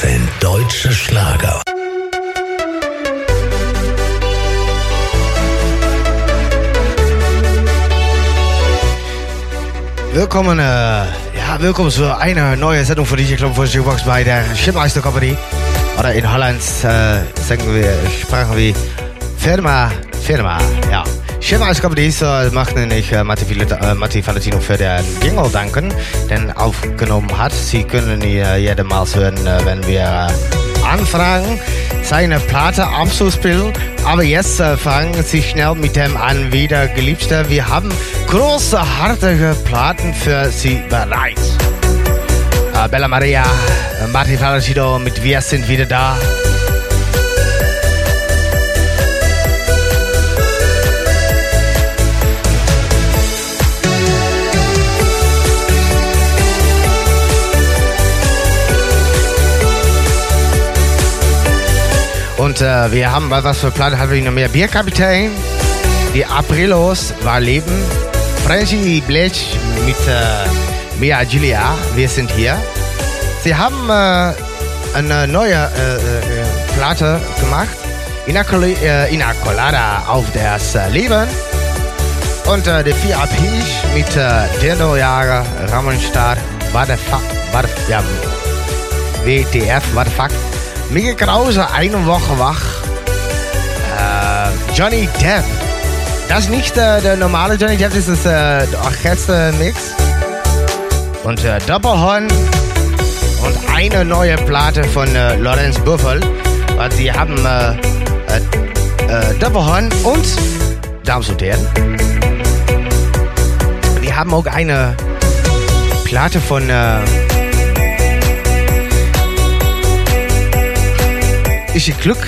sind deutsche Schlager. Willkommen, äh, ja, willkommen zu einer neuen Sendung von DJ Club von Jukebox bei der Schipmeister Company. Oder in Holland äh, sagen wir, sprachen wir Firma, Firma, ja. Schipmeister Company so möchten ich äh, Matti, äh, Matti Valentino für den Jingle danken, den aufgenommen hat. Sie können ihn äh, jedemals hören, äh, wenn wir äh, anfragen, seine Platte abzuspielen. Aber jetzt fangen Sie schnell mit dem an, wieder Geliebter. Wir haben große, harte Platten für Sie bereit. Bella Maria, Martin Valentino mit Wir sind wieder da. Und äh, wir haben was für Platten haben wir noch mehr. Bierkapitän, die Aprilos war Leben, Franchi Blech mit äh, Mia Giulia, wir sind hier. Sie haben äh, eine neue äh, äh, Platte gemacht, Inacoli, äh, Inacolada auf das äh, Leben. Und äh, die vier AP mit äh, Dino Jager, war der Fuck, war der, WTF, the fuck. Mieke Krause, eine Woche wach. Äh, Johnny Depp. Das ist nicht äh, der normale Johnny Depp, das ist äh, der Orchestermix. Und äh, Doppelhorn und eine neue Platte von äh, Lorenz Buffel. Weil sie haben äh, äh, äh, Doppelhorn und Damen und Herren. Die haben auch eine Platte von Ist ihr Glück?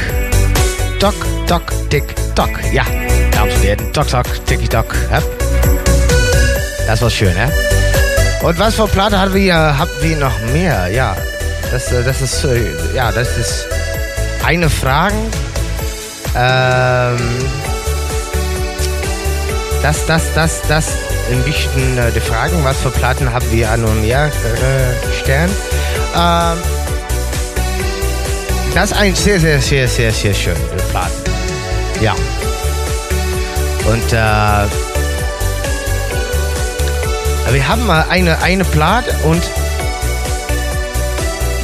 Doc, Doc, Dick, Doc. Ja, und Herren. Doc, Doc, Dicky, Doc. Ja. Das war schön, ne? Und was für Platte haben wir, haben wir noch mehr? Ja, das, äh, das ist, ja, das ist eine Frage. Ähm, das, das, das, das ein bisschen äh, die Fragen, was für Platten haben wir an und mehr äh, Stern. Ähm, das ist ein sehr, sehr, sehr, sehr, sehr schöner Platten. Ja. Und äh, wir haben mal eine, eine Platte und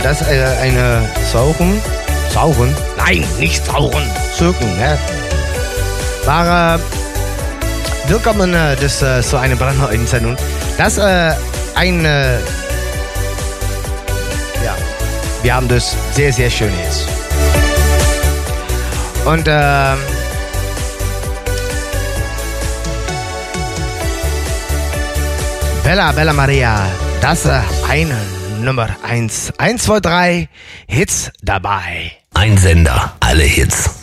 das äh, eine Sauchen. Sauchen? Nein, nicht Sauchen. Zirken, ne? War äh, willkommen, äh, das äh, so eine brandneue Sendung. Das äh, eine ja, wir haben das sehr, sehr schön jetzt. Und ähm, Bella, Bella Maria, das ist eine Nummer 1. 1, 2, 3 Hits dabei. Ein Sender, alle Hits.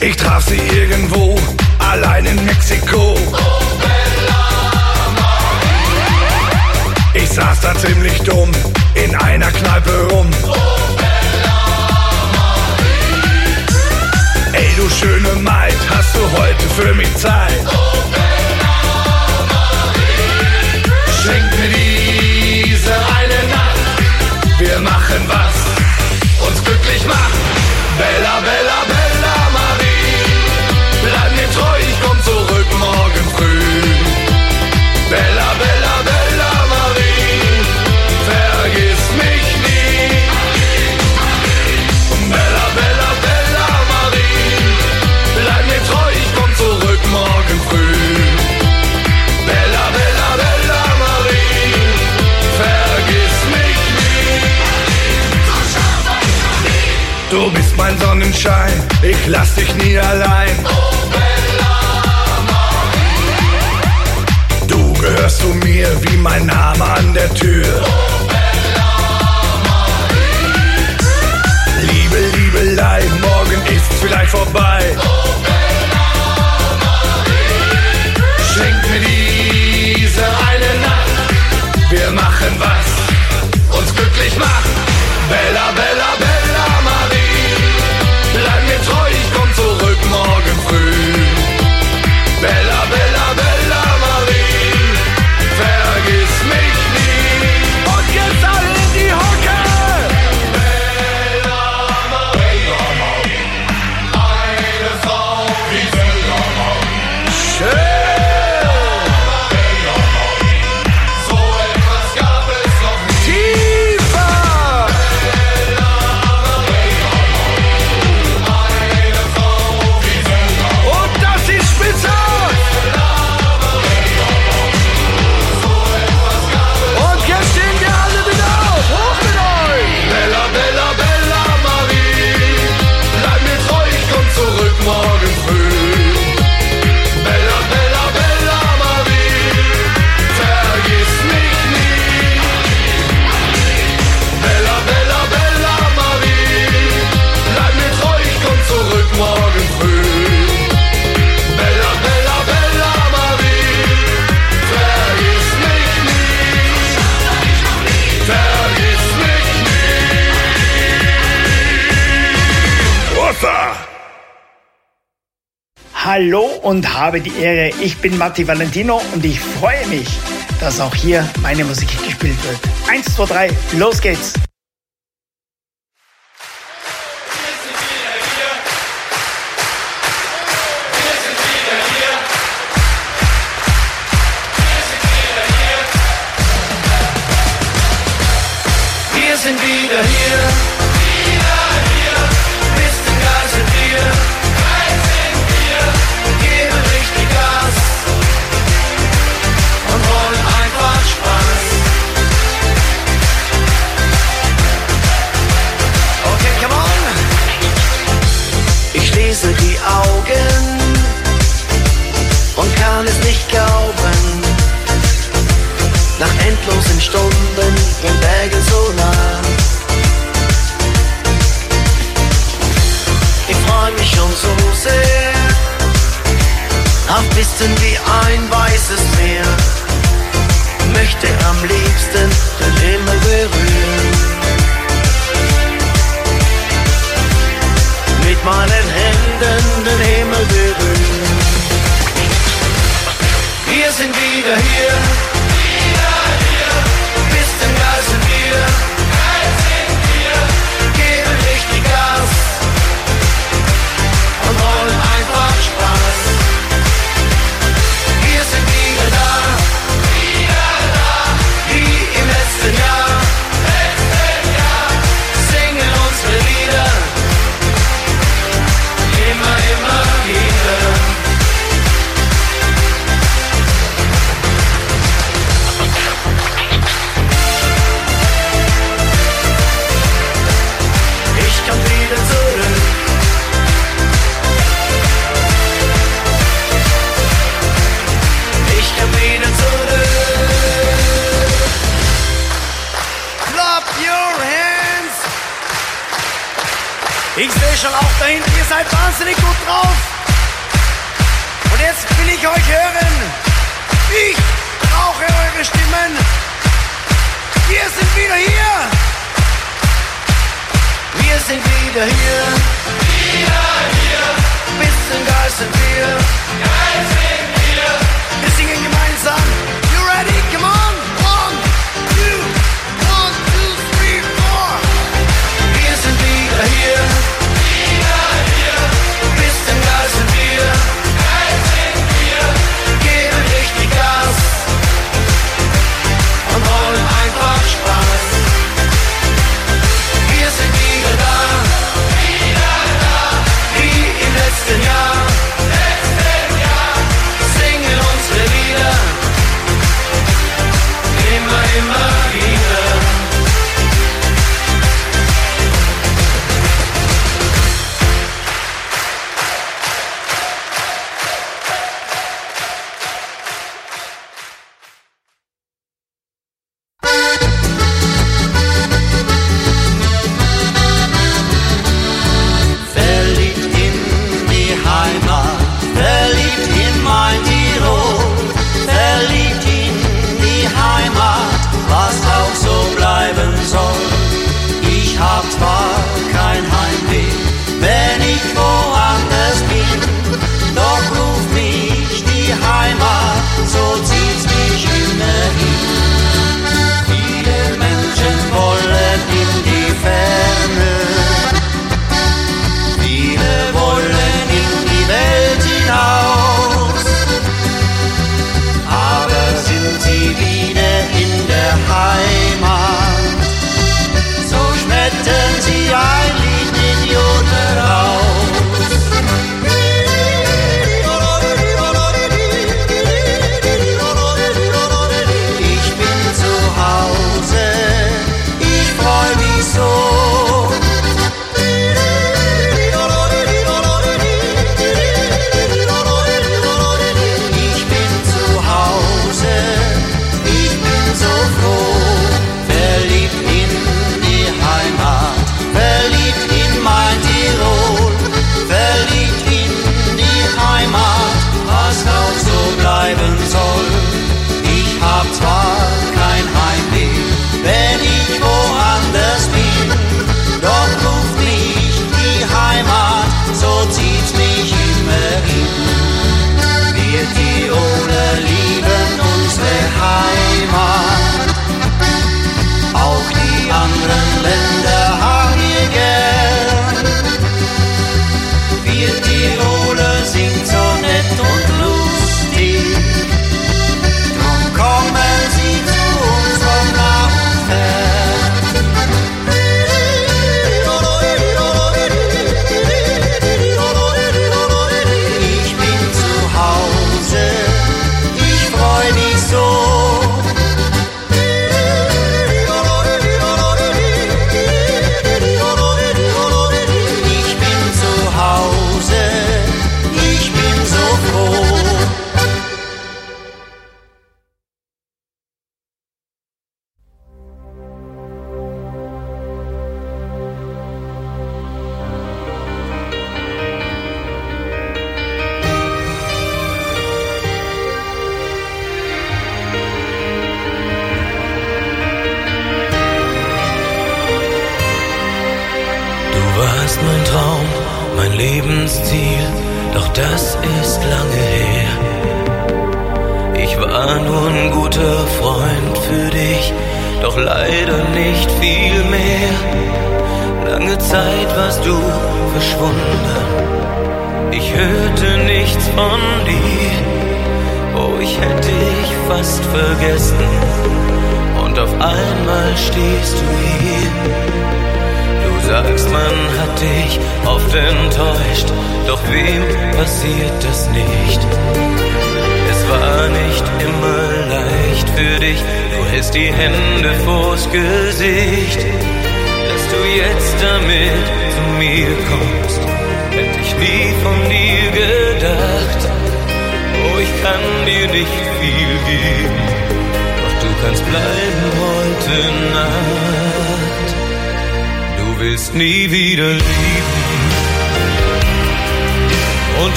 Ich traf sie irgendwo, allein in Mexiko. Ich saß da ziemlich dumm, in einer Kneipe rum. Ey, du schöne Maid, hast du heute für mich Zeit? Schenk mir diese eine Nacht, wir machen was uns glücklich macht. Bella, Bella, mein Sonnenschein, ich lass dich nie allein. Oh Bella Maria. Du gehörst zu mir wie mein Name an der Tür. Oh Bella Maria. Liebe, Liebelei, morgen ist's vielleicht vorbei. Oh Bella Maria. Schenk mir diese eine Nacht, wir machen was uns glücklich macht. Bella, Bella, Bella. Hallo und habe die Ehre. Ich bin Matti Valentino und ich freue mich, dass auch hier meine Musik gespielt wird. Eins, zwei, drei, los geht's! endlos in Stunden, in Bergen so nah. Ich freue mich schon so sehr auf Pisten wie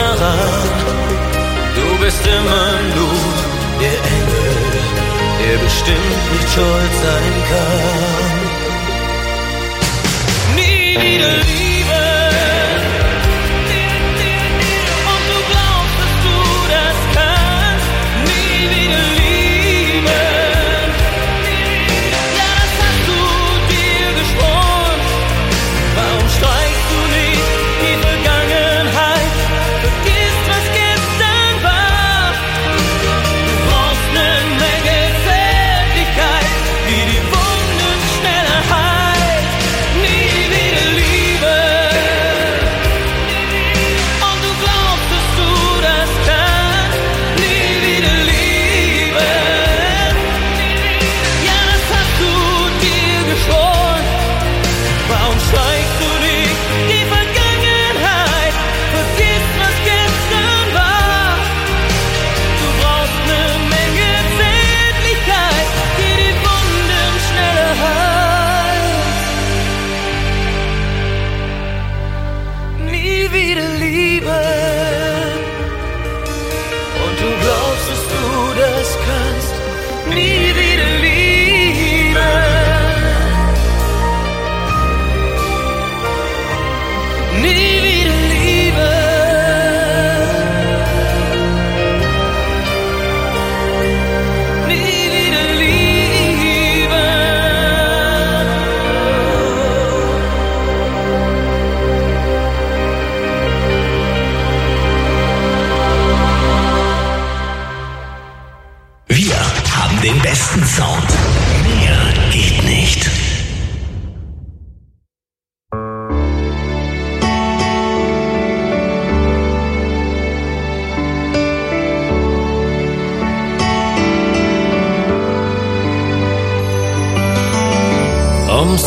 daran, du bist immer nur der Engel, der bestimmt nicht schuld sein kann. Nie wieder lieb.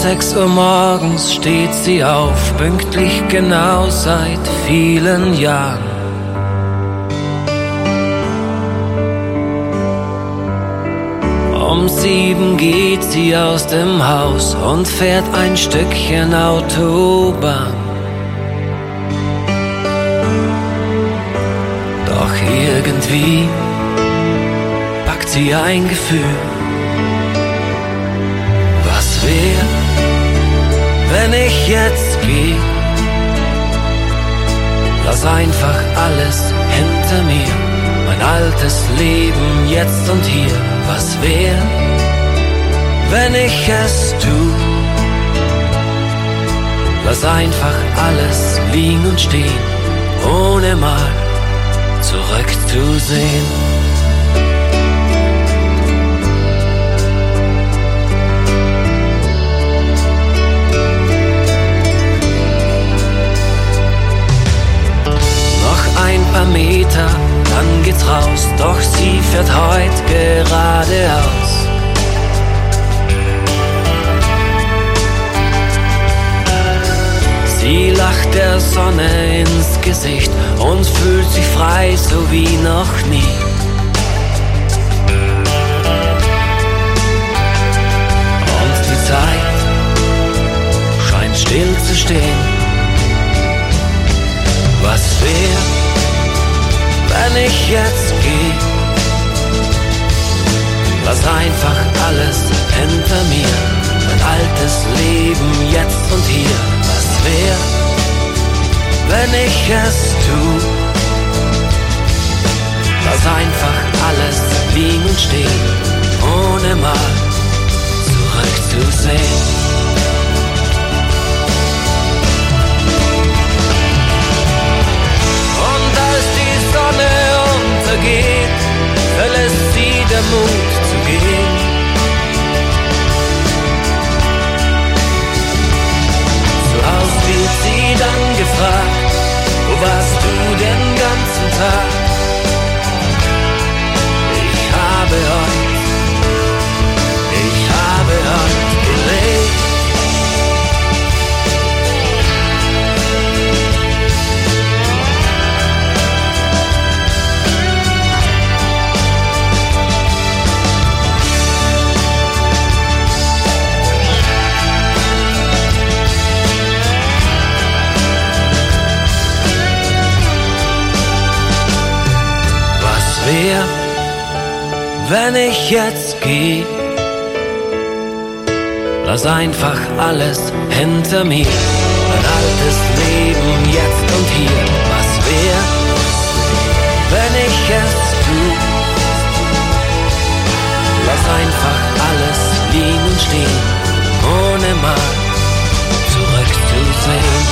sechs Uhr morgens steht sie auf, pünktlich genau seit vielen Jahren. Um sieben geht sie aus dem Haus und fährt ein Stückchen Autobahn. Doch irgendwie packt sie ein Gefühl Nostalgie. Lass einfach alles hinter mir, mein altes Leben jetzt und hier. Was wäre, wenn ich es tu? Lass einfach alles liegen und stehen, ohne mal zurückzusehen. Meter, dann geht's raus, doch sie fährt heute geradeaus. Sie lacht der Sonne ins Gesicht und fühlt sich frei, so wie noch nie. Und die Zeit scheint still zu stehen. Ich jetzt gehe? Lass einfach alles hinter mir, mein altes Leben jetzt und hier. Was wäre, wenn ich es tu? Lass einfach alles liegen und stehen, ohne mal zurückzusehen. Untergeht, verlässt sie der Mut zu gehen. Zu Haus wird sie dann gefragt, wo warst du den ganzen Tag? Wär, wenn ich jetzt geh? Lass einfach alles hinter mir. Mein altes Leben jetzt und hier. Was wär, wenn ich es tu? Lass einfach alles liegen stehen, ohne mal zurückzusehen.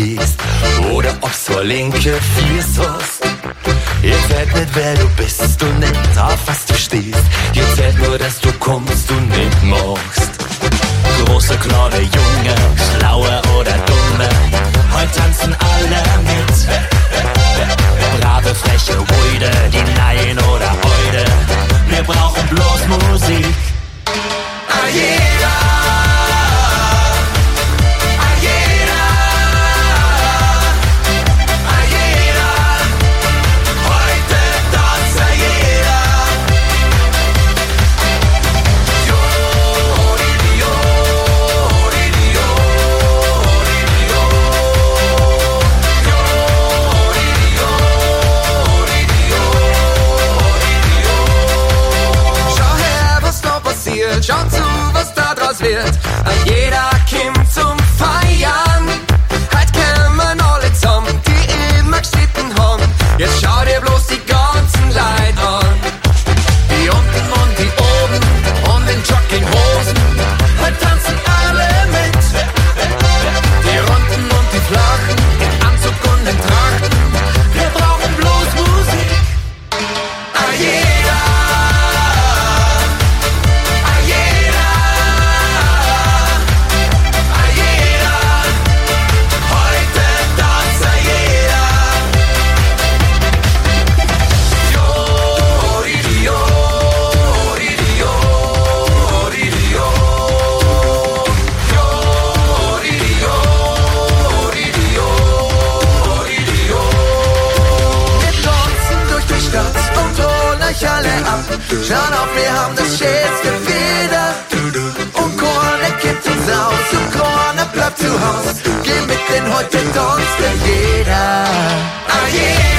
gehst oder ob's zur linke Fies hast. Ihr zählt nicht, wer du bist und nicht auf was du stehst. Ihr zählt nur, dass du kommst und nicht machst. Große, kleine, Junge, schlaue oder dumme, heute tanzen alle mit. Brave, freche, ruide, die Laien oder Eude, wir brauchen bloß Musik. Ah, jeder! wird. Jeder Kim zum Feiern. Heute kommen alle zusammen, die immer gestitten haben. Jetzt schau dir bloß heute durfte jeder. Oh yeah.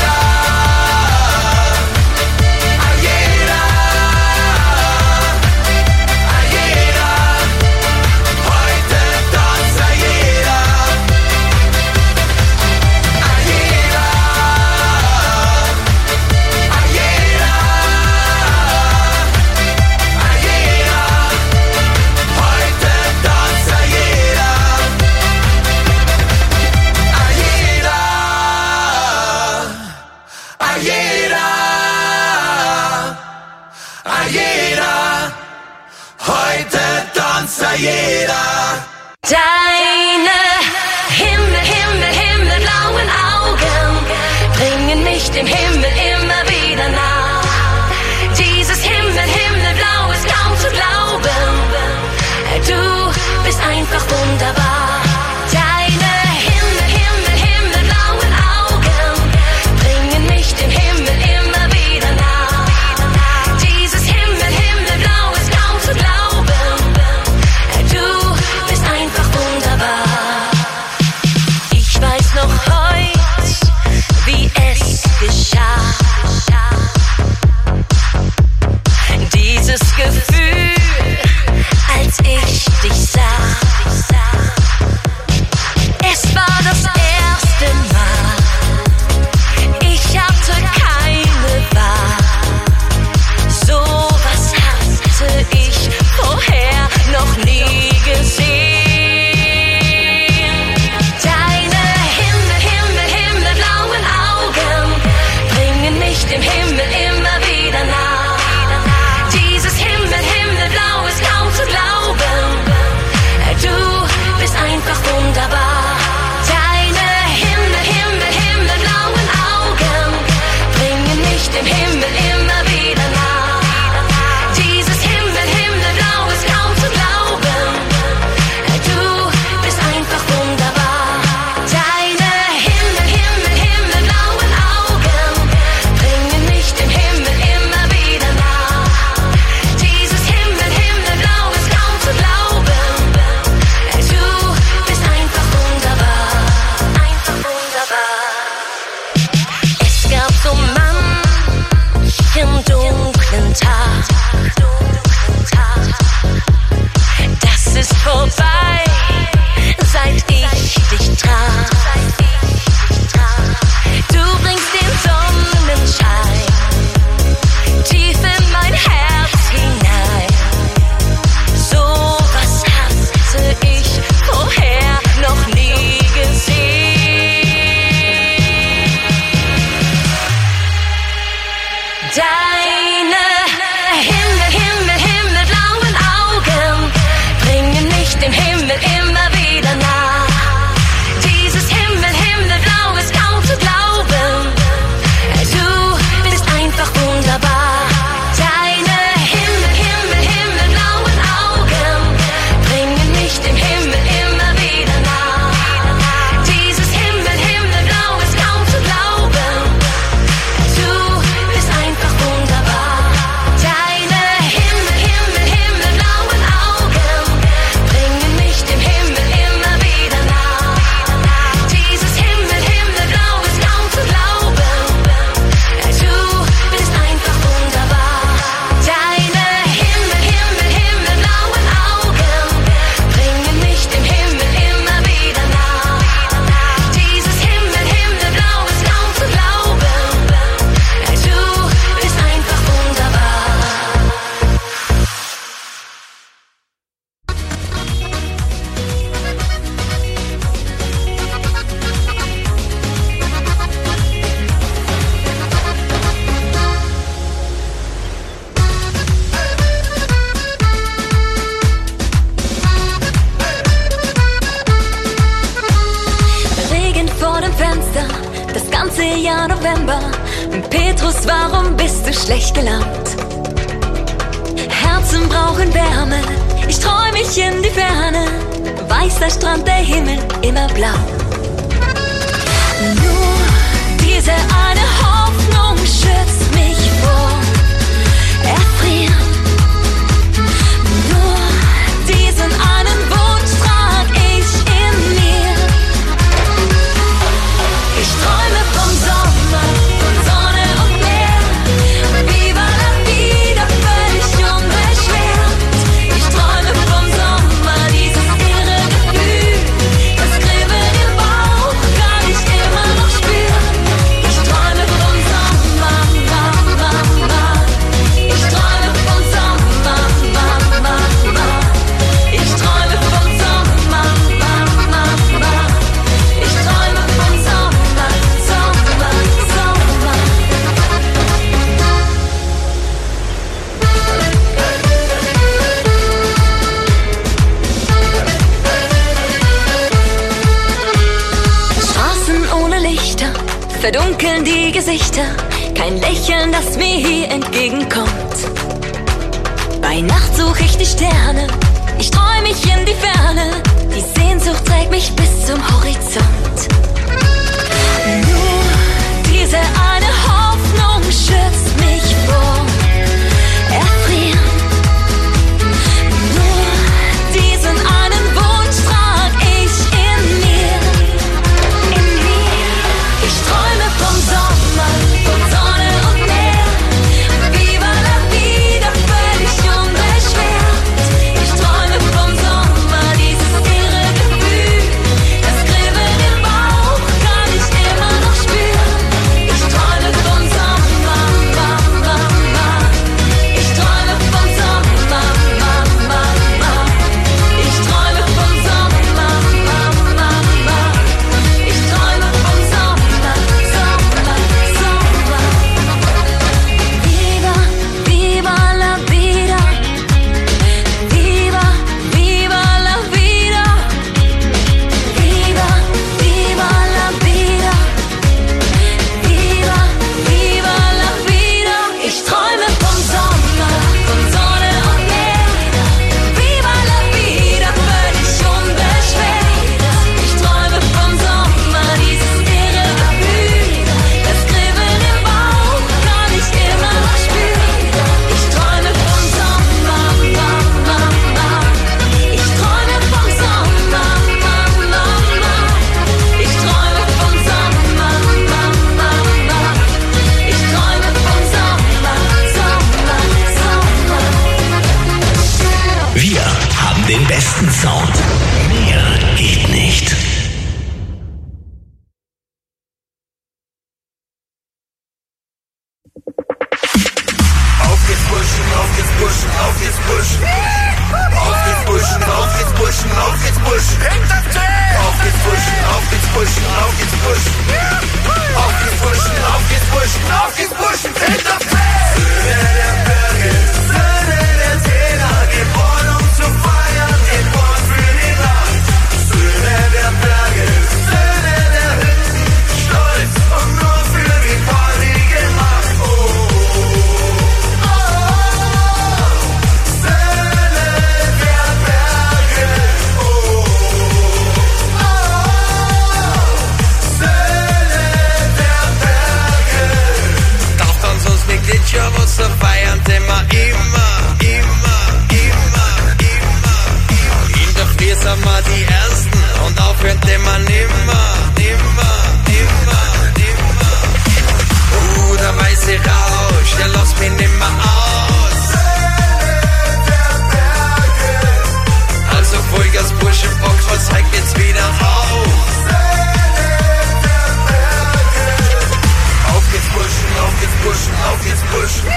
auf geht's Buschen.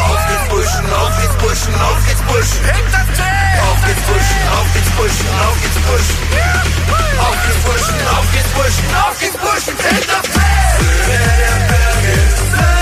Auf geht's Buschen, auf geht's Buschen, auf geht's Buschen. Hinter Auf geht's Buschen, auf geht's Buschen, auf geht's Buschen. Auf geht's Buschen, auf geht's Buschen, auf geht's Buschen. Hinter Berge, Berge, Berge.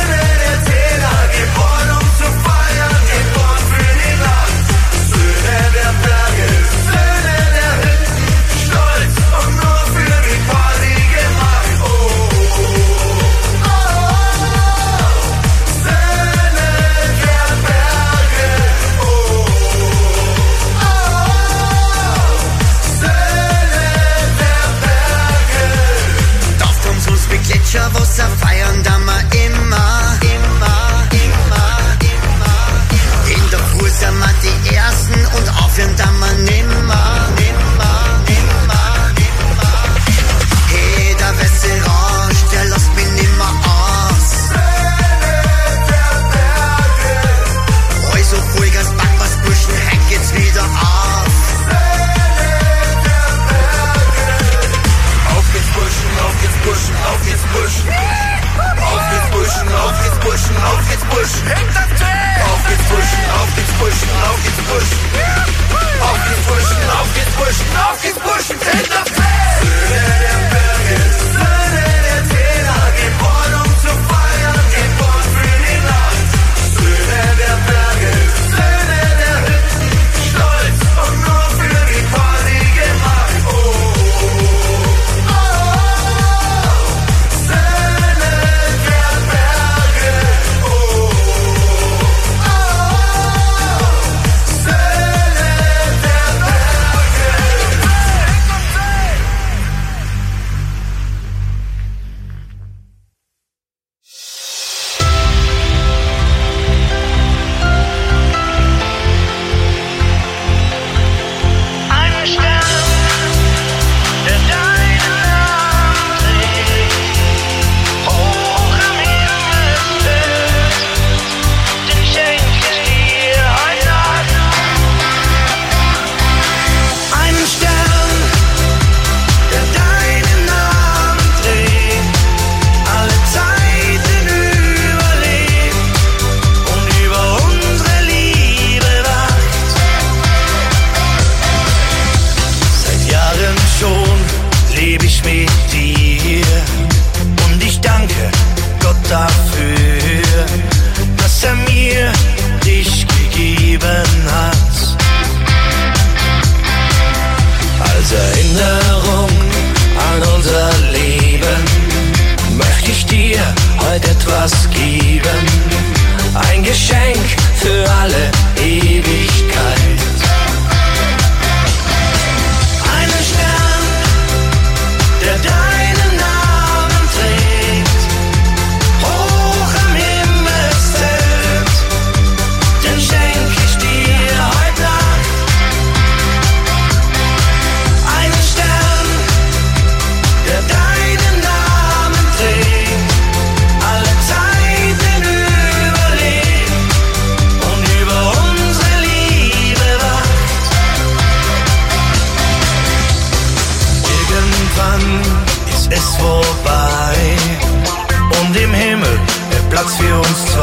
feels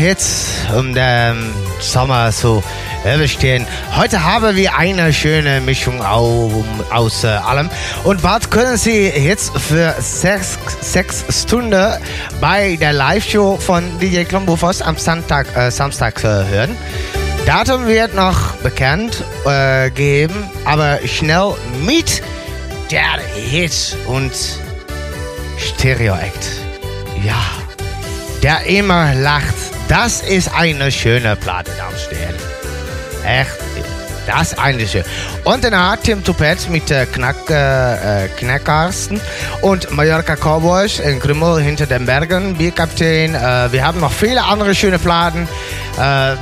jetzt um den Sommer so überstehen. Heute haben wir eine schöne Mischung au- aus äh, allem. Und was können Sie jetzt für sechs, sechs Stunden bei der Live-Show von DJ Klombofos am Samstag, äh, Samstag äh, hören? Datum wird noch bekannt äh, gegeben, aber schnell mit der Hit und Stereo Act. Ja, der immer lacht. Das ist eine schöne Platte, Herren. Echt, das ist eine schöne. Und danach Tim Tupet mit äh, Knack, äh, äh, Knackarsten und Mallorca Cowboys in Krümmel hinter den Bergen, Bierkaptein. Äh, wir haben noch viele andere schöne Platten. Äh,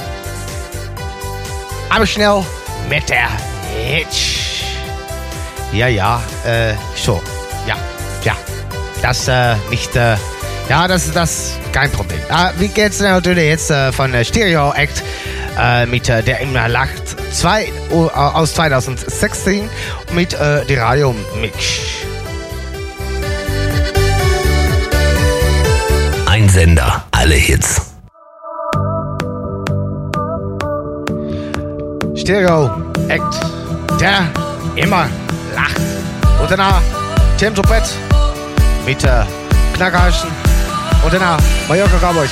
aber schnell mit der Hitch. Ja, ja, äh, so. Ja, ja. Das, äh, nicht, ja, das ist das kein Problem. Äh, wie geht's denn natürlich jetzt äh, von der Stereo Act äh, mit äh, der immer lacht zwei, äh, aus 2016 mit äh, die Radio Mix. Ein Sender, alle Hits. Stereo Act, der immer lacht. Und danach Tim Topet mit äh, Knackerhaschen Cowboys.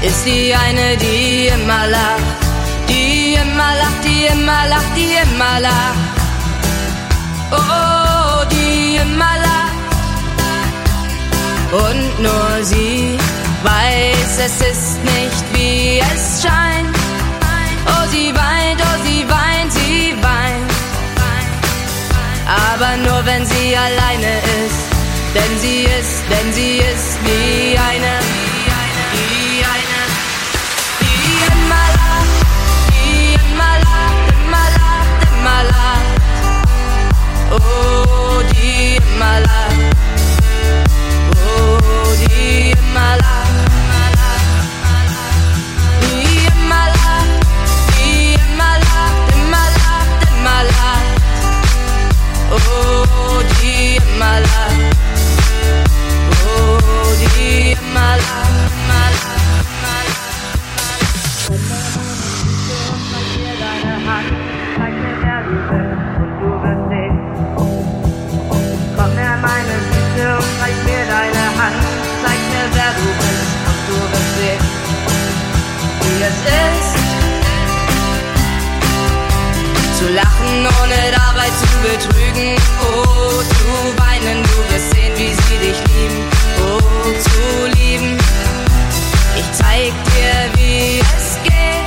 Die ist die eine, die immer lacht, die immer lacht, die immer lacht, die immer lacht. Und nur sie weiß, es ist nicht wie es scheint. Oh, sie weint, oh, sie weint, sie weint. Aber nur wenn sie alleine ist, denn sie ist, denn sie ist wie eine, wie eine, die immer lacht, die immer lacht, immer lacht, immer lacht. Oh, die immer lacht, oh, die immer lacht, die immer lacht, die immer lacht, immer lacht, immer lacht. Oh, die immer lacht. Oh, die ist. Zu lachen, ohne dabei zu betrügen. Oh, zu weinen, du wirst sehen, wie sie dich lieben. Oh, zu lieben. Ich zeig dir, wie es geht.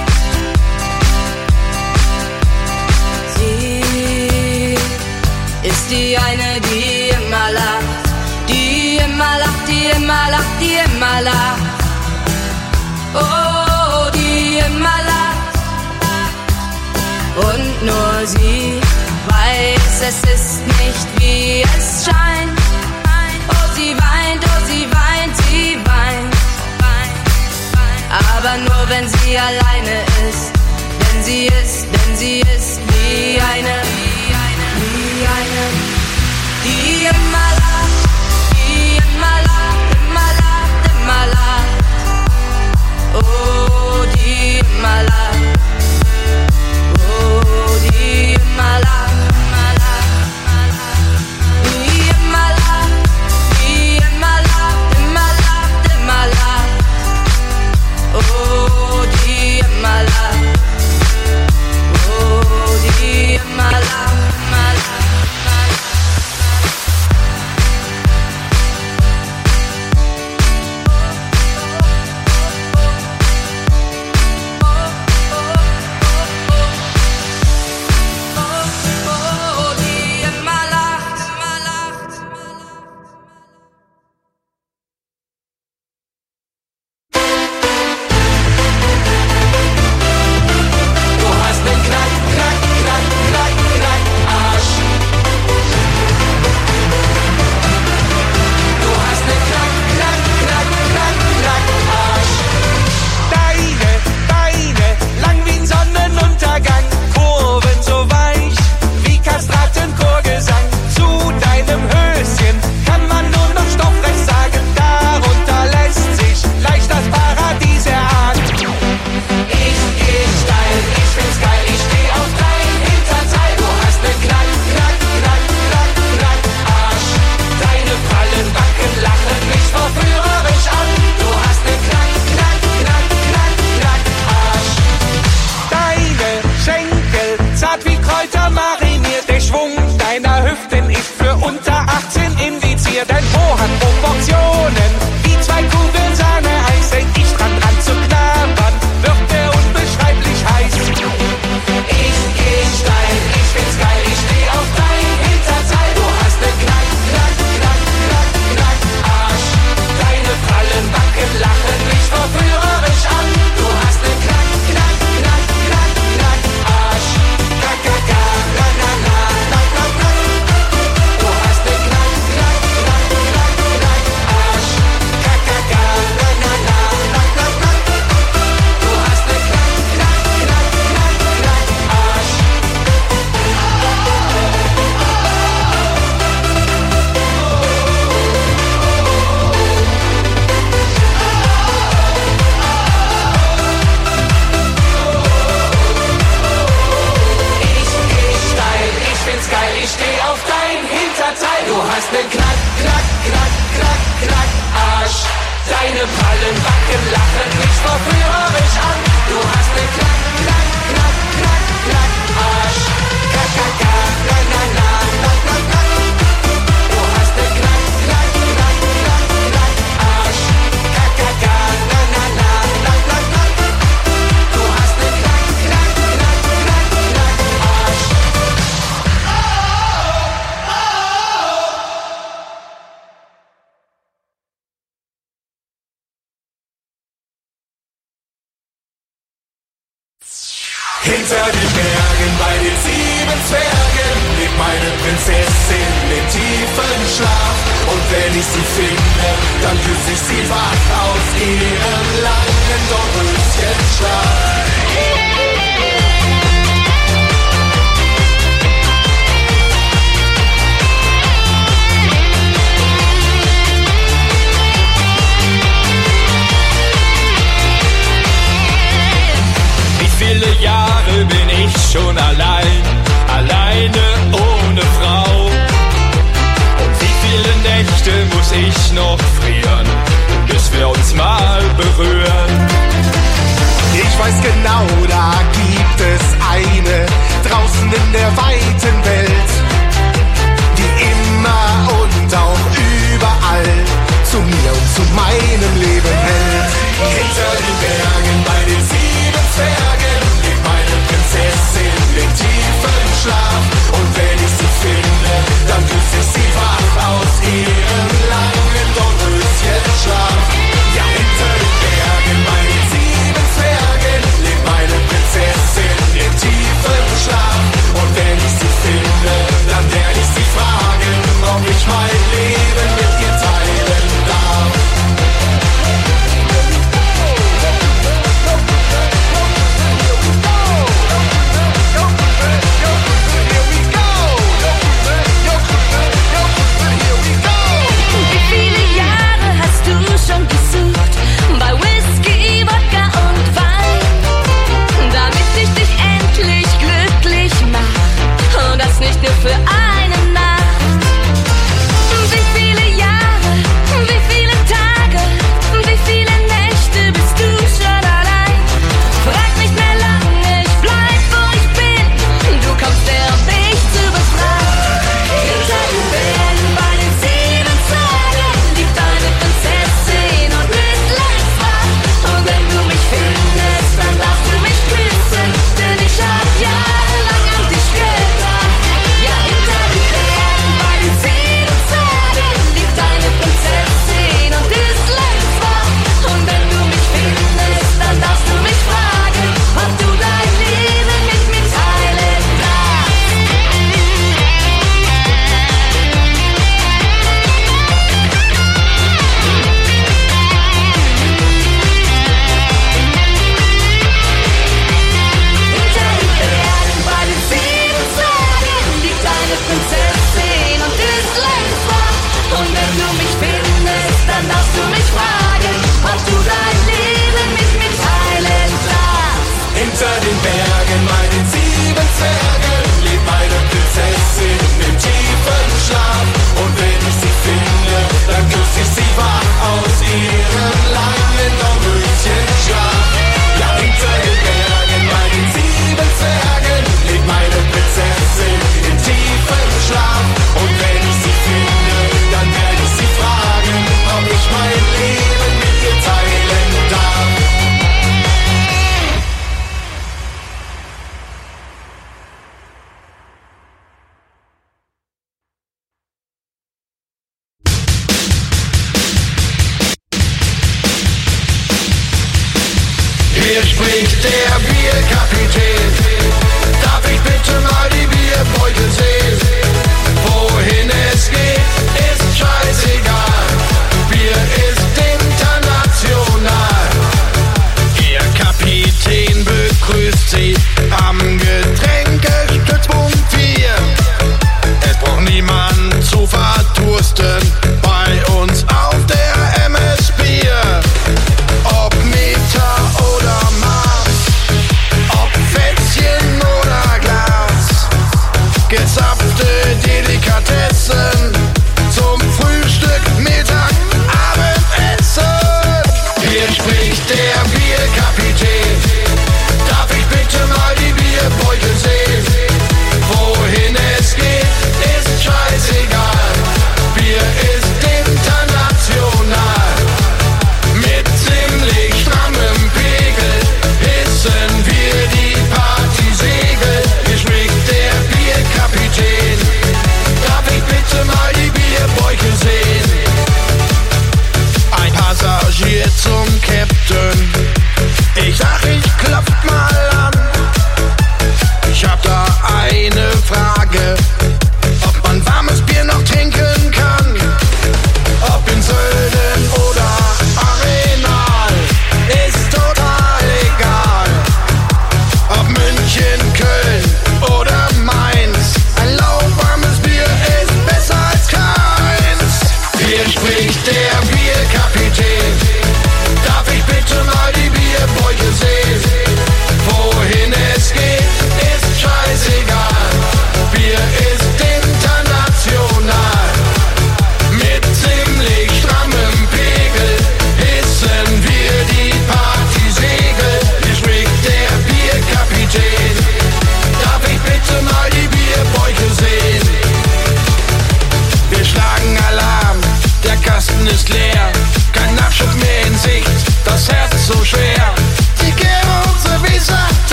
Sie ist die eine, die immer lacht. Die immer lacht, die immer lacht, die immer lacht. Oh, Und nur sie weiß, es ist nicht wie es scheint. Oh, sie weint, oh, sie weint, sie weint. Aber nur wenn sie alleine ist. Denn sie ist, denn sie ist wie eine, wie eine, die immer lacht, die immer lacht, immer lacht, immer lacht. Oh, die immer lacht.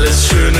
Alles, Schöne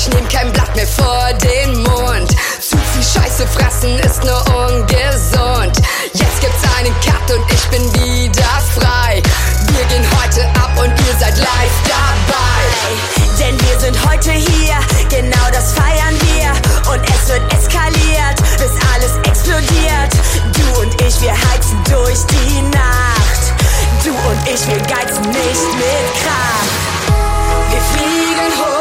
ich nehm kein Blatt mehr vor den Mund. Zu viel Scheiße fressen ist nur ungesund. Jetzt gibt's einen Cut und ich bin wieder frei. Wir gehen heute ab und ihr seid live dabei. Denn wir sind heute hier, genau das feiern wir. Und es wird eskaliert, bis alles explodiert. Du und ich, wir heizen durch die Nacht. Du und ich, wir geizen nicht mit Kraft. Wir fliegen hoch.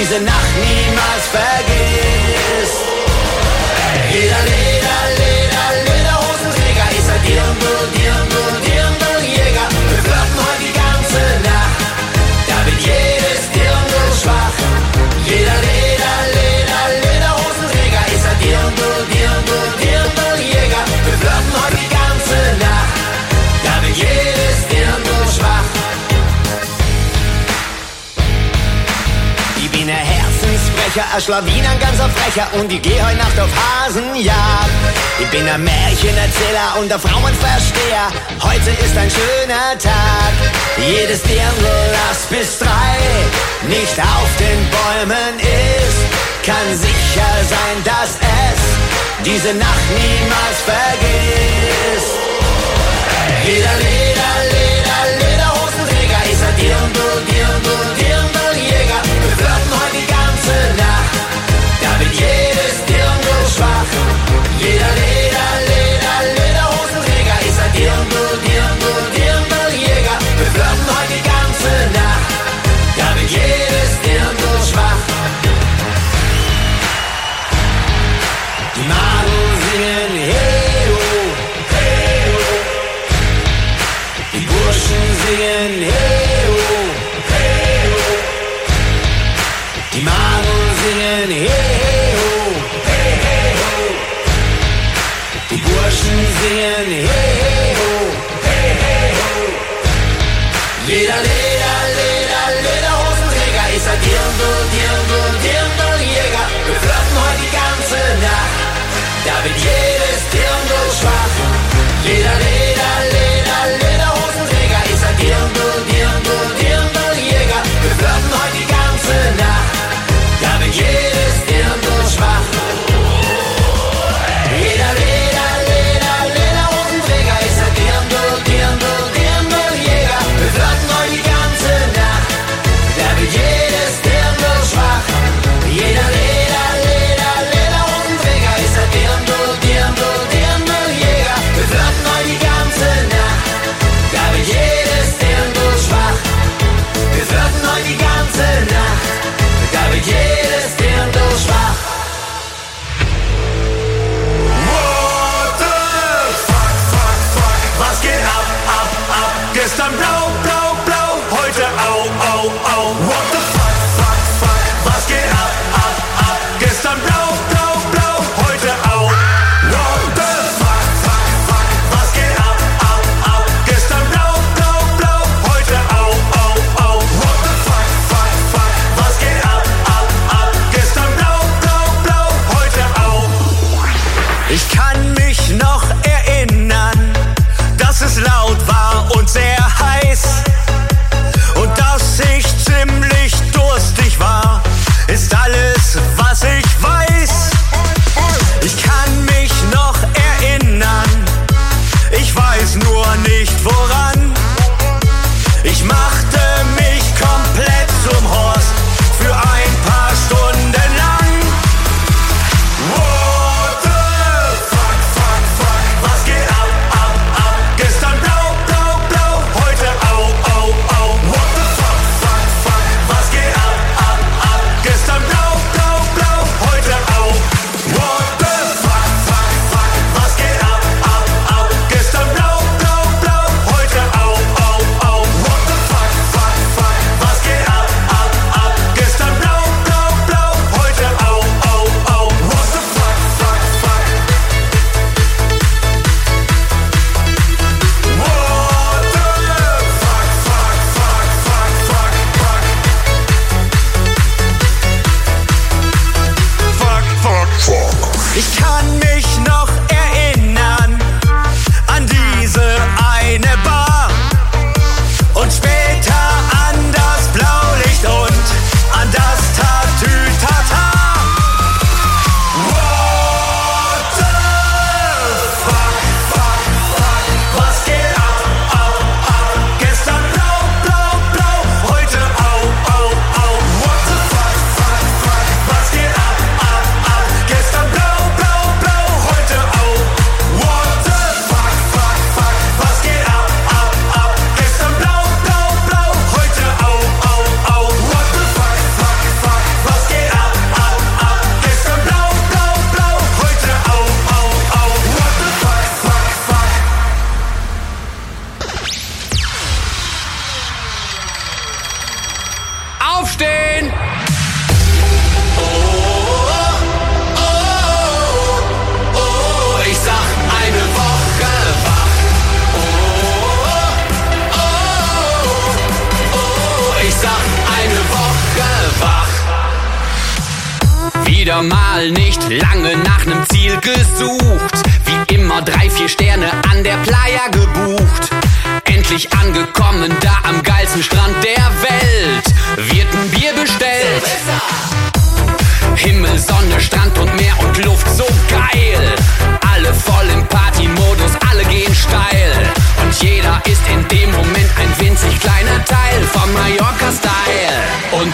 diese Nacht niemals vergeht. Verbrecher, ein Schlawiner, ein ganzer Frecher und ich geh heut Nacht auf Hasenjagd. Ich bin ein Märchenerzähler und ein Frauenversteher, heute ist ein schöner Tag. Jedes Dirndl das bis drei, nicht auf den Bäumen ist, kann sicher sein, dass es diese Nacht niemals vergisst. Jeder Leder, Leder, Lederhosenträger ist ein Dirndl, Dirndl, Dirndl. Schwach. Jeder Leder,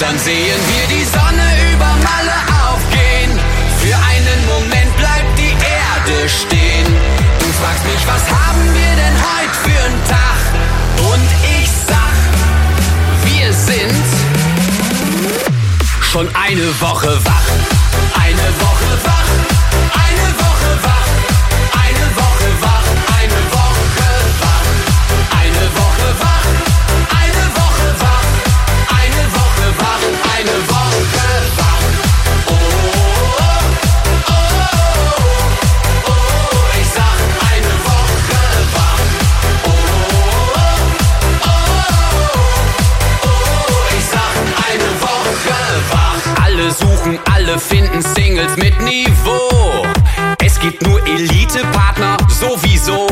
dann sehen wir die Sonne über Malle aufgehen. Für einen Moment bleibt die Erde stehen. Du fragst mich, was haben wir denn heute für einen Tag? Und ich sag, wir sind schon eine Woche wach. Eine Woche wach. Mit Niveau. Es gibt nur Elite-Partner, sowieso.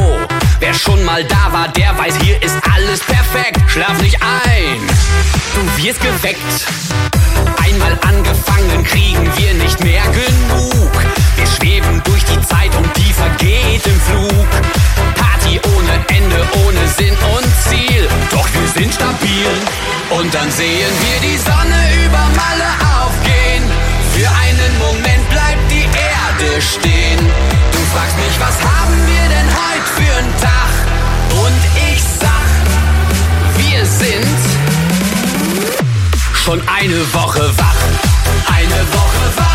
Wer schon mal da war, der weiß, hier ist alles perfekt. Schlaf nicht ein, du wirst geweckt. Einmal angefangen, kriegen wir nicht mehr genug. Wir schweben durch die Zeit und die vergeht im Flug. Party ohne Ende, ohne Sinn und Ziel. Doch wir sind stabil. Und dann sehen wir die Sonne über Malle aufgehen. Für einen Moment Erde stehen. Du fragst mich, was haben wir denn heute für einen Tag? Und ich sag, wir sind schon eine Woche wach. Eine Woche wach.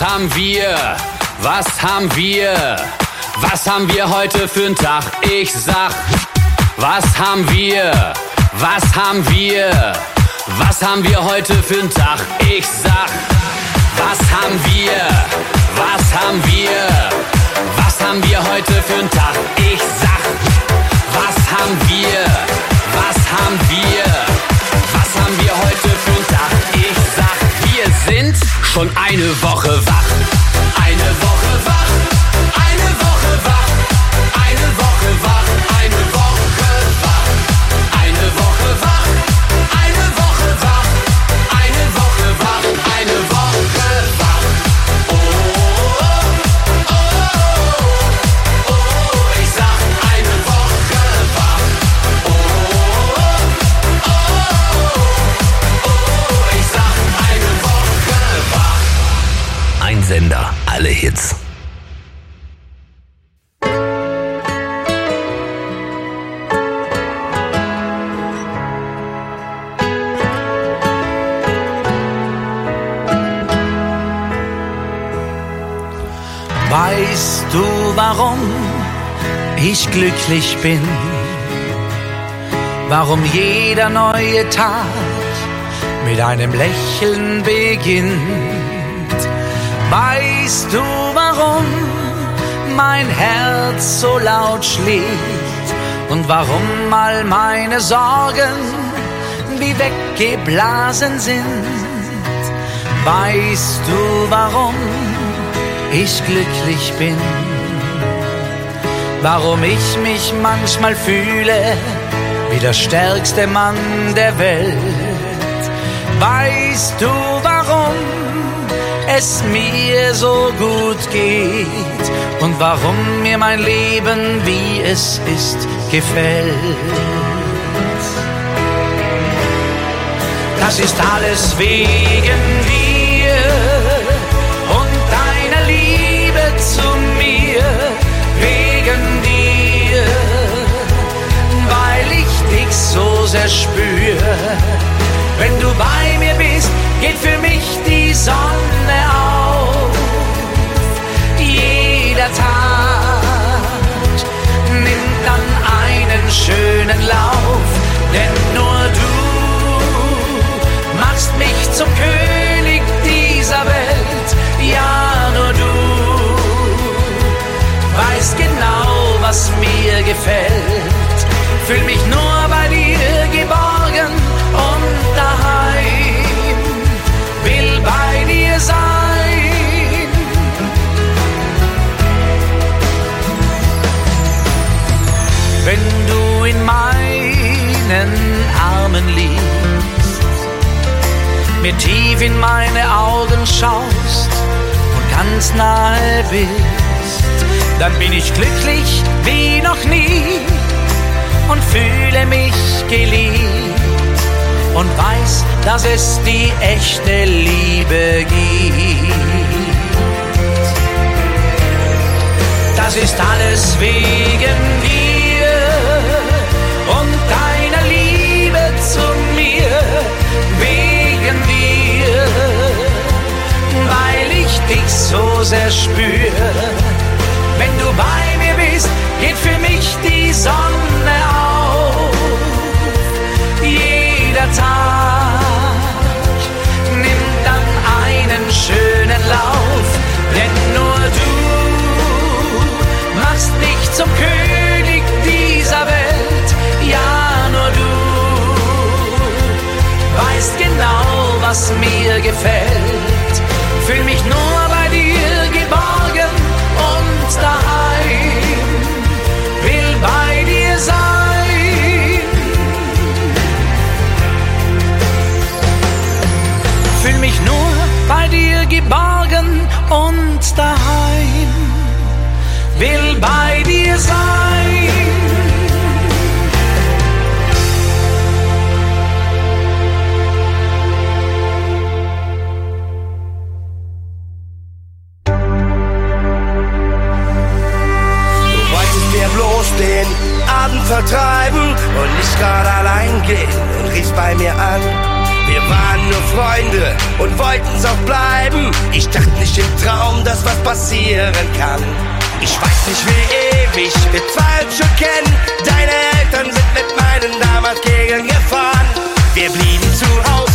Was haben wir? Was haben wir? Was haben wir heute für einen Tag? Ich sag, was haben wir? Was haben wir? Was haben wir heute für einen Tag? Ich sag, was haben wir? Was haben wir? Was haben wir heute für einen Tag? Ich sag, was haben wir? Was haben wir? Was haben wir heute für einen Tag? Ich sag, wir sind schon eine Woche wach. Eine Woche ich glücklich bin? Warum jeder neue Tag mit einem Lächeln beginnt? Weißt du, warum mein Herz so laut schlägt und warum all meine Sorgen wie weggeblasen sind? Weißt du, warum ich glücklich bin? Warum ich mich manchmal fühle wie der stärkste Mann der Welt? Weißt du, warum es mir so gut geht und warum mir mein Leben, wie es ist, gefällt? Das ist alles wegen dir so sehr spüre. Wenn du bei mir bist, geht für mich die Sonne auf. Jeder Tag nimmt dann einen schönen Lauf, denn nur du machst mich zum König dieser Welt. Ja, nur du weißt genau, was mir gefällt. Fühl mich nur mir tief in meine Augen schaust und ganz nahe bist, dann bin ich glücklich wie noch nie und fühle mich geliebt und weiß, dass es die echte Liebe gibt. Das ist alles wegen dir. so sehr spüre. Wenn du bei mir bist, geht für mich die Sonne auf. Jeder Tag nimmt dann einen schönen Lauf, denn nur du machst mich zum König dieser Welt. Ja, nur du weißt genau, was mir gefällt. Fühl mich vertreiben und nicht gerade allein gehen und rief bei mir an. Wir waren nur Freunde und wollten's auch bleiben. Ich dachte nicht im Traum, dass was passieren kann. Ich weiß nicht wie ewig wir zwei uns schon kennen. Deine Eltern sind mit meinen damals gegen gefahren. Wir blieben zu Hause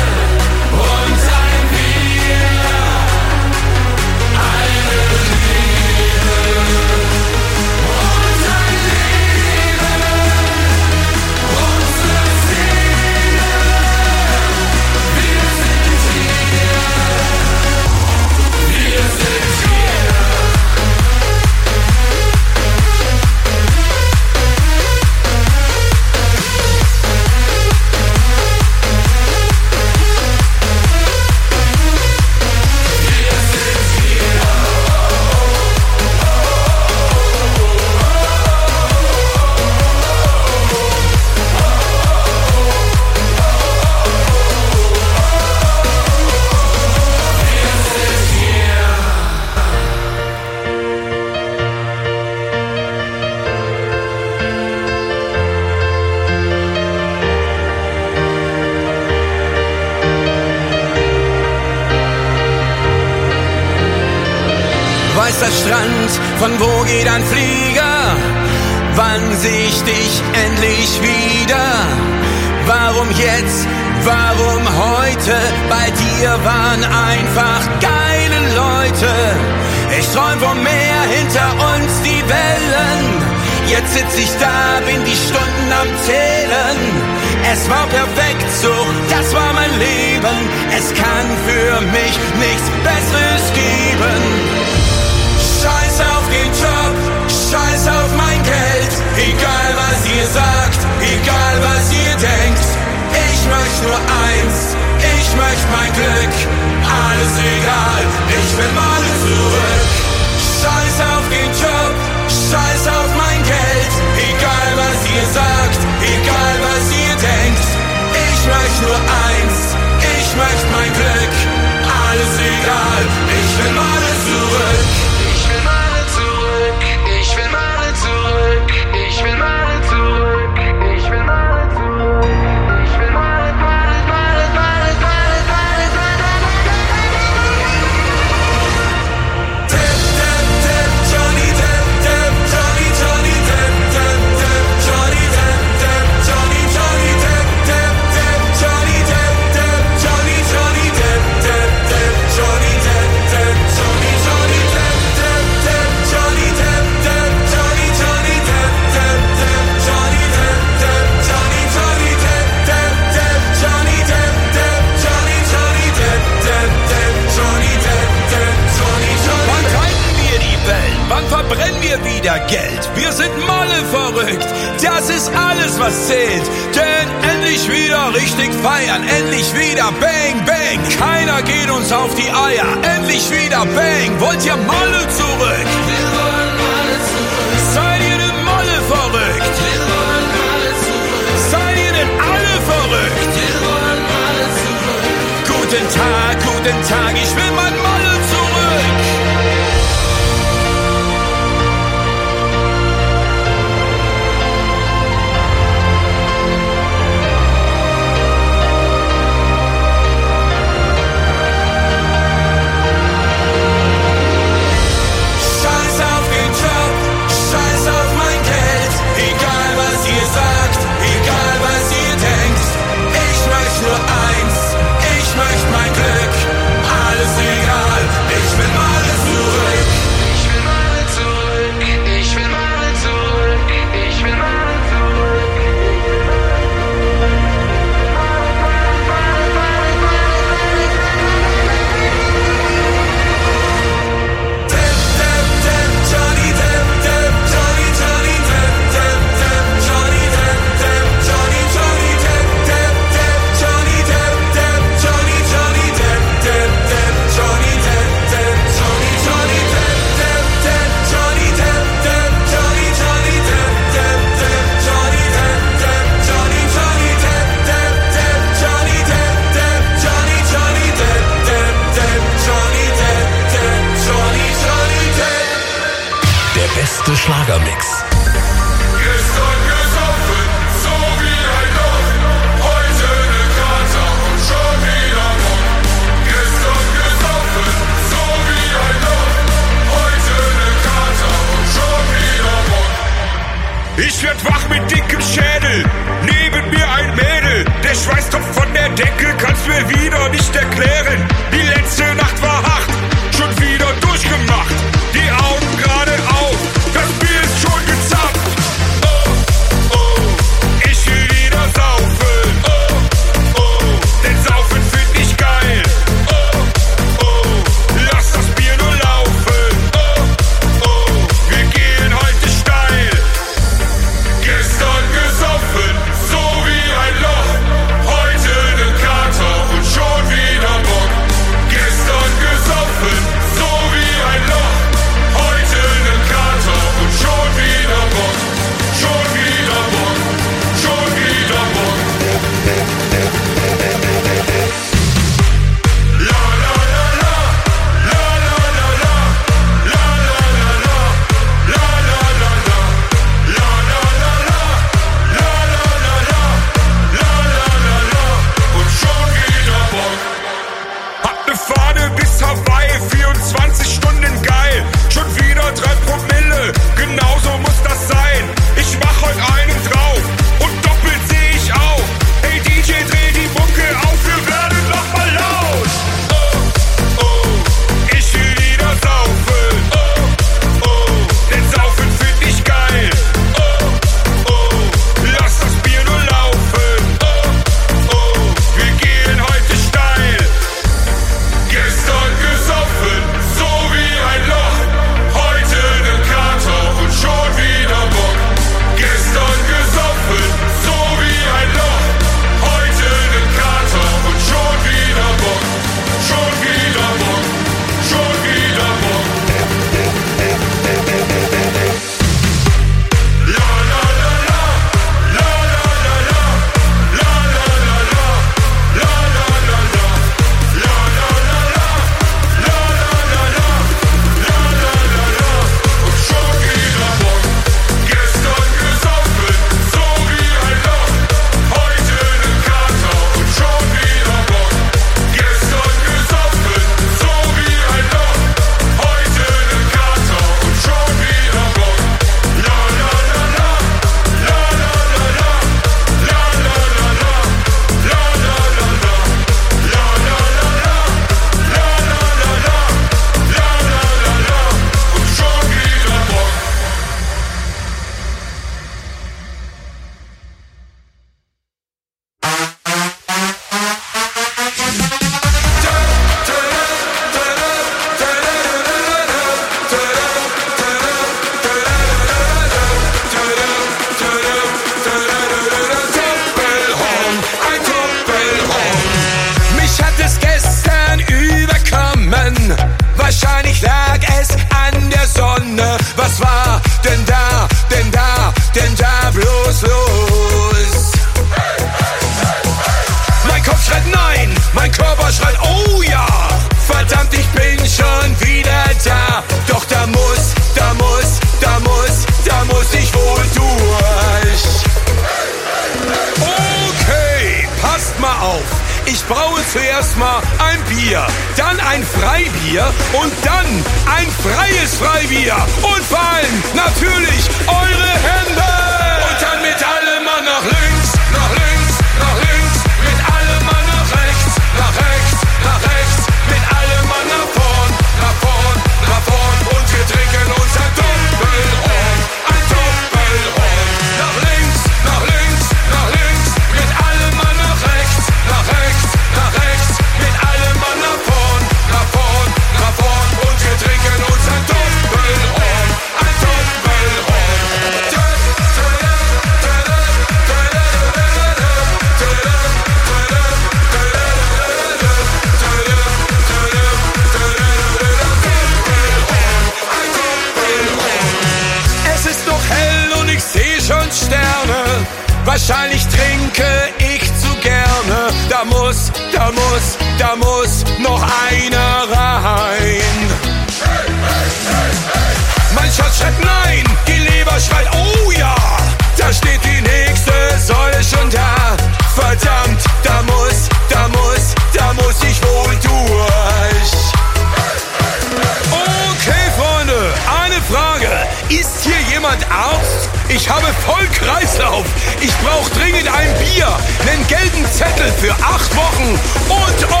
für acht Wochen und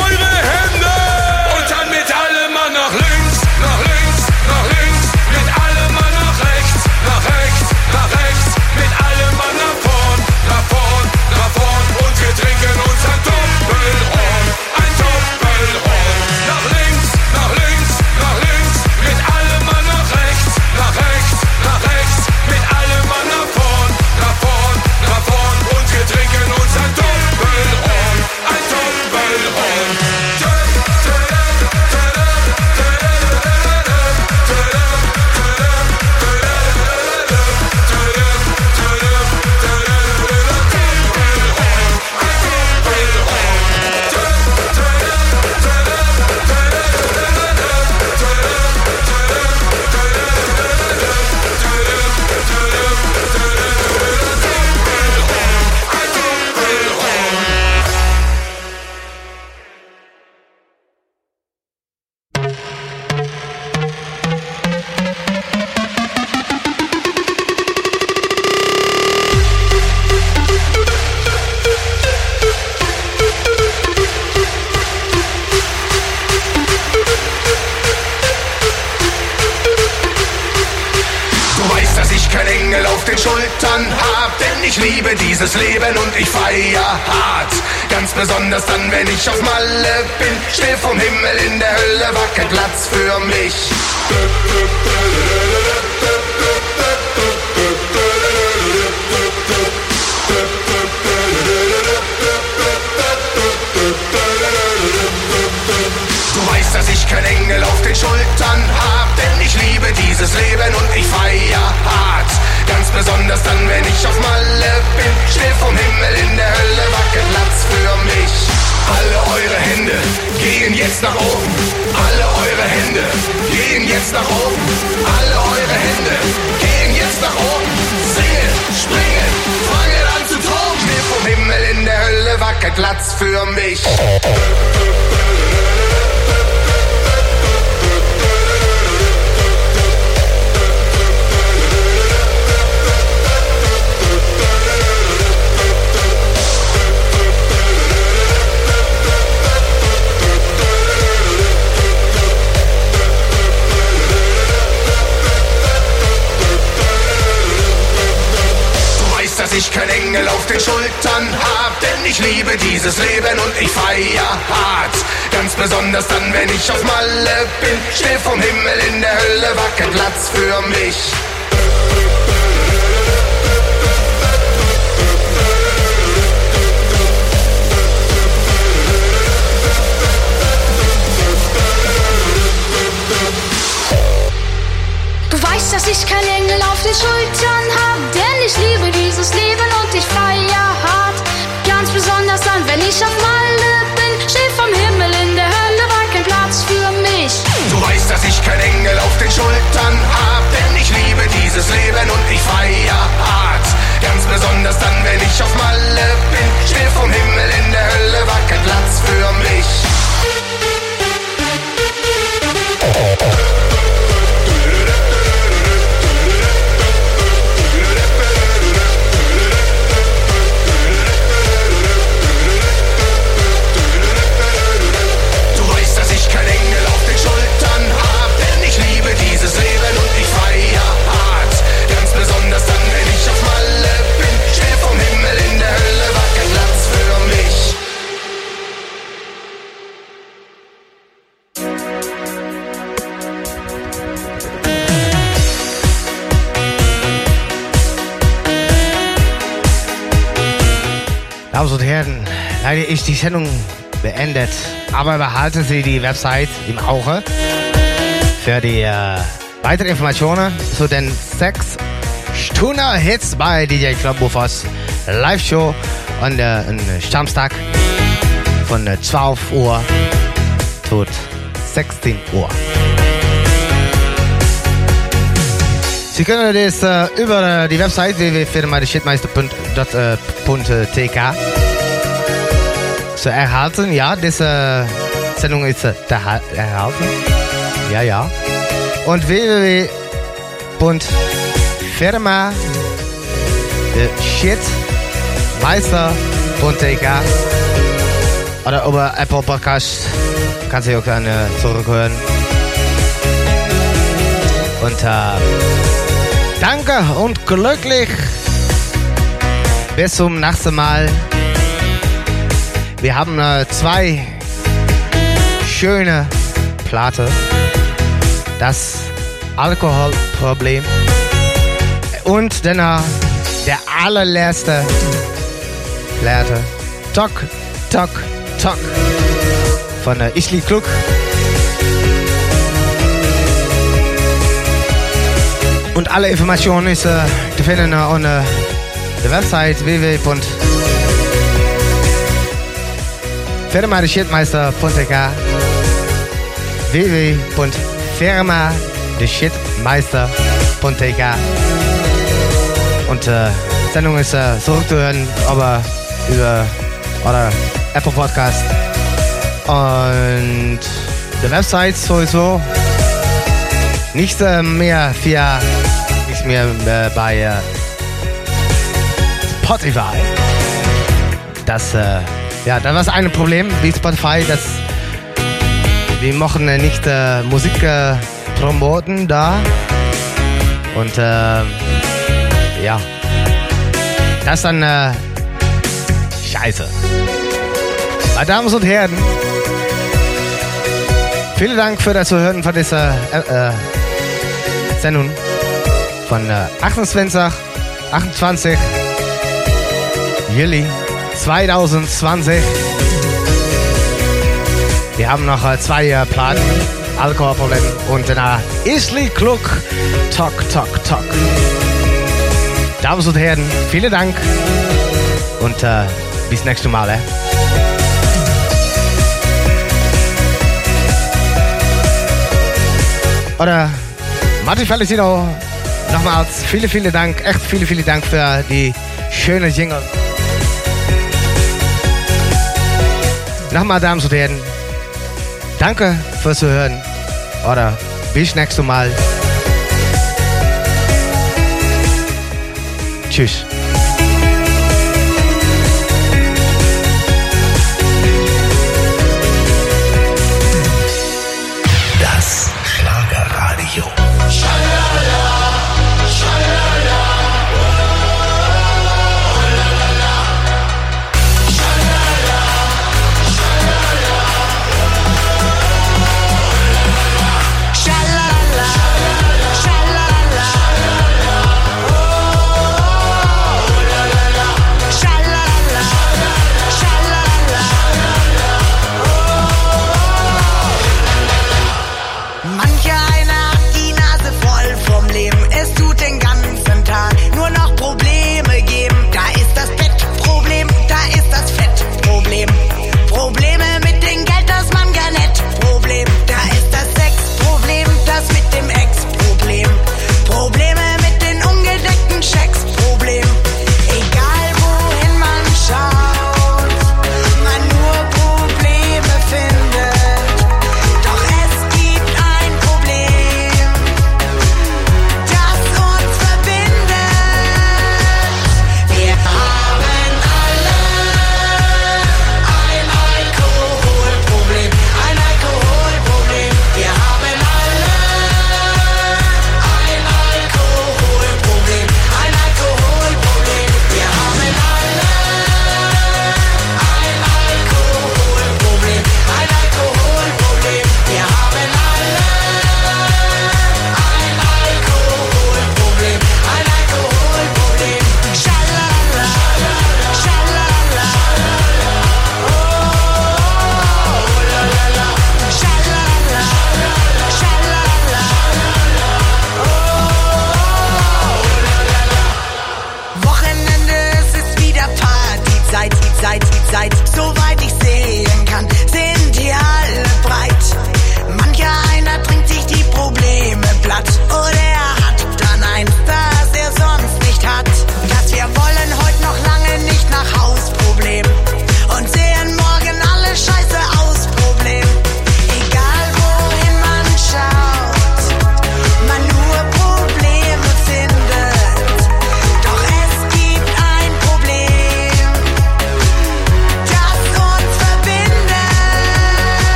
die Sendung beendet. Aber behalten Sie die Website im Auge für die äh, weitere Informationen zu den sechs Stunden Hits bei DJ Club Buffers Live Show an an Samstag von äh, 12 Uhr tot 16 Uhr. Sie können das äh, über äh, die Website www.firmadeschitmeister.tk zu erhalten. Ja, diese Sendung ist erha- erhalten. Ja, ja. Und www.firma shitmeister.tk oder über Apple Podcast kannst du auch äh, zurückhören. Und äh, danke und glücklich. Bis zum nächsten Mal. Wir haben äh, zwei schöne Platte. Das Alkoholproblem. Und dann äh, der allerletzte Platte. Tok, Tok, Tok. Von äh, Isli Klug. Und alle Informationen ist äh, zu finden äh, auf äh, der Website www.firmadeschitmeister.tk www.firmadeschitmeister.tk Und äh, die Sendung ist äh, zurückzuhören, aber über oder Apple Podcast. Und der Website sowieso. Nicht äh, mehr für nicht mehr äh, bei äh, Spotify. Das äh, ja, da war ein Problem wie Spotify, dass wir machen nicht äh, Musik äh, promoten da. Und äh, ja, das ist dann äh, scheiße. Meine Damen und Herren, vielen Dank für das Zuhören von dieser äh, äh, Sendung von äh, 28, 28 Juli 2020. Wir haben noch äh, zwei äh, Platten, Alkoholproblem und danach Isli Klug, Tok, Tok, Tok. Damen und Herren, vielen Dank und äh, bis nächstes Mal. Eh? Oder Martin Felicino, nochmals vielen, vielen Dank, echt vielen, vielen Dank für die schöne Jingle. Nochmal, Damen und Herren, danke fürs Zuhören. Oder bis nächstes Mal. Tschüss.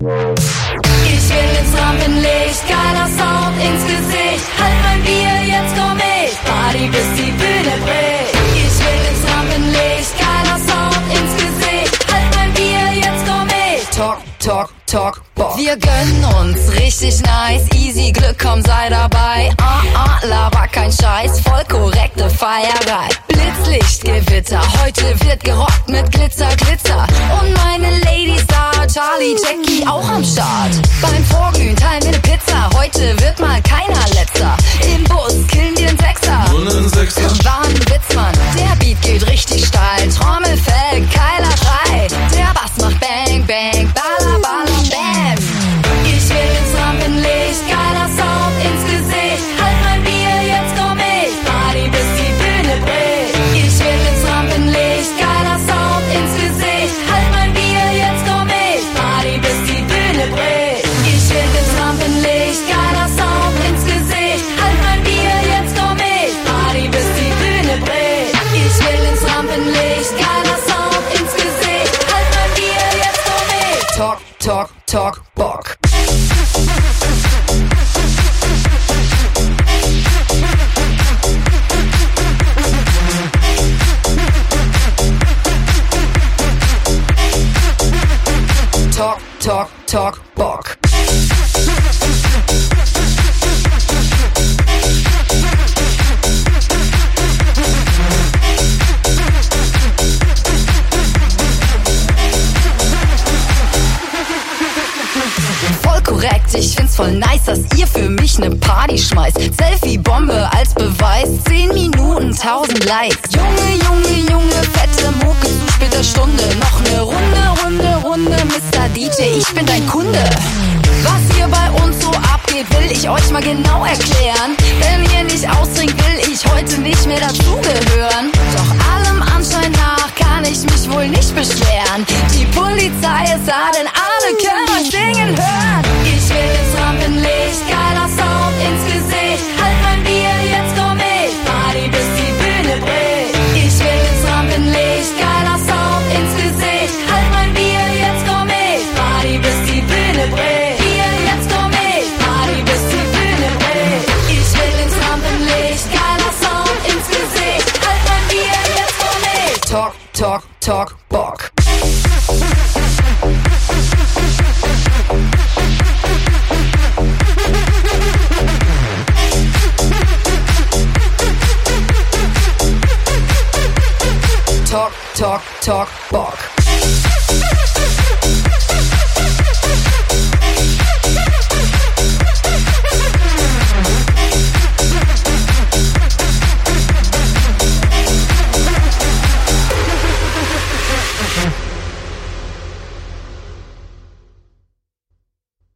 Ich will ins Rampenlicht, geiler Sound ins Gesicht. Halt mein Bier, jetzt komm ich. Party bis die Bühne bricht. Ich will ins Rampenlicht, geiler Sound ins Gesicht. Halt mein Bier, jetzt komm ich. Talk, talk, talk, bock. Wir gönnen uns richtig nice, easy Glück, komm sei dabei. Ah, ah, laber kein Scheiß, voll korrekte Feierei. Blitzlichtgewitter, heute wird gerockt mit Glitzer, Glitzer. Und meine Ladies da, Charlie, Jackie auch am Start. Beim Vorglühen teilen wir ne Pizza, heute wird mal keiner letzter. Im Bus killen wir den Sechser. War ein Witz, Mann, der Beat geht richtig steil. Trommelfell, keiler Schrei. Der Bass macht Bang, Bang, Balla, Talk, talk, talk. Talk, talk, talk, Bock. Ich find's voll nice, dass ihr für mich ne Party schmeißt. Selfie-Bombe als Beweis, 10 Minuten, 1000 Likes. Junge, Junge, Junge, fette Mucke zu später Stunde. Noch ne Runde, Runde, Runde, Mr. DJ, ich bin dein Kunde. Was hier bei uns so abgeht, will ich euch mal genau erklären. Wenn ihr nicht austrinkt, will ich heute nicht mehr dazugehören. Doch allem Anschein nach kann ich mich wohl nicht beschweren. Die Polizei ist da, denn alle können euch singen hören. Ins Rampenlicht, geiler Sound ins Gesicht. Halt mein Bier, jetzt komm ich. Party bis die Bühne bricht. Ich will ins Rampenlicht, geiler Sound ins Gesicht. Halt mein Bier, jetzt komm ich. Party bis die Bühne bricht. Bier, jetzt komm ich. Party bis die Bühne bricht. Ich will ins Rampenlicht, geiler Sound ins Gesicht. Halt mein Bier, jetzt komm ich. Talk, talk, talk, Bock. Talk, talk, Bock.